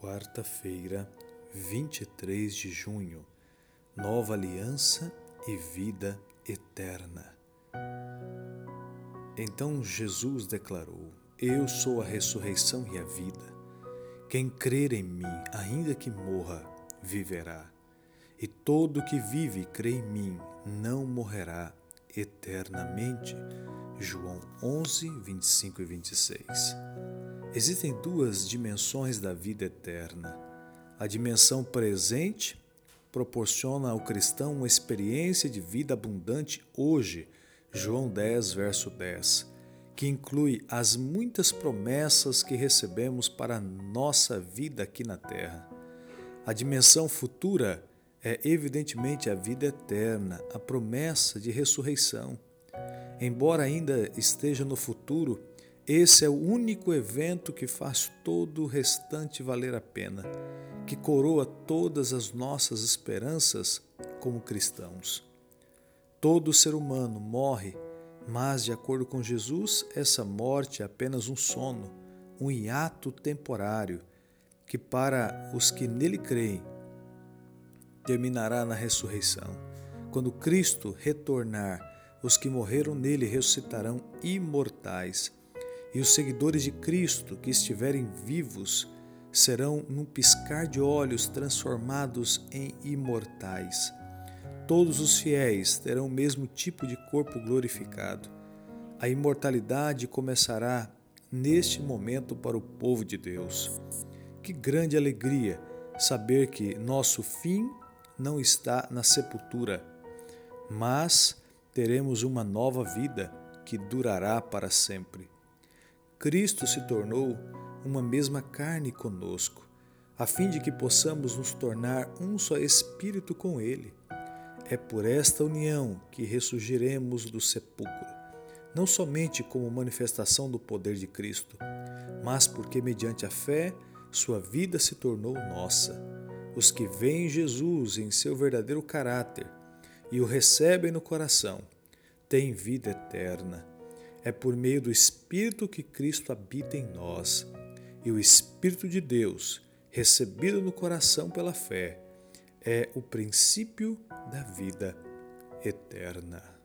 quarta-feira, 23 de junho, nova aliança e vida eterna. Então Jesus declarou: Eu sou a ressurreição e a vida. Quem crer em mim, ainda que morra, viverá. E todo que vive e crê em mim não morrerá eternamente. João 11, 25 e 26. Existem duas dimensões da vida eterna. A dimensão presente proporciona ao cristão uma experiência de vida abundante hoje, João 10, verso 10, que inclui as muitas promessas que recebemos para a nossa vida aqui na terra. A dimensão futura é evidentemente a vida eterna, a promessa de ressurreição. Embora ainda esteja no futuro, esse é o único evento que faz todo o restante valer a pena, que coroa todas as nossas esperanças como cristãos. Todo ser humano morre, mas, de acordo com Jesus, essa morte é apenas um sono, um hiato temporário, que para os que nele creem terminará na ressurreição. Quando Cristo retornar, os que morreram nele ressuscitarão imortais e os seguidores de Cristo que estiverem vivos serão, num piscar de olhos, transformados em imortais. Todos os fiéis terão o mesmo tipo de corpo glorificado. A imortalidade começará neste momento para o povo de Deus. Que grande alegria saber que nosso fim não está na sepultura, mas teremos uma nova vida que durará para sempre. Cristo se tornou uma mesma carne conosco, a fim de que possamos nos tornar um só espírito com Ele. É por esta união que ressurgiremos do sepulcro, não somente como manifestação do poder de Cristo, mas porque, mediante a fé, sua vida se tornou nossa. Os que veem Jesus em seu verdadeiro caráter e o recebem no coração têm vida eterna é por meio do Espírito que Cristo habita em nós. E o Espírito de Deus, recebido no coração pela fé, é o princípio da vida eterna.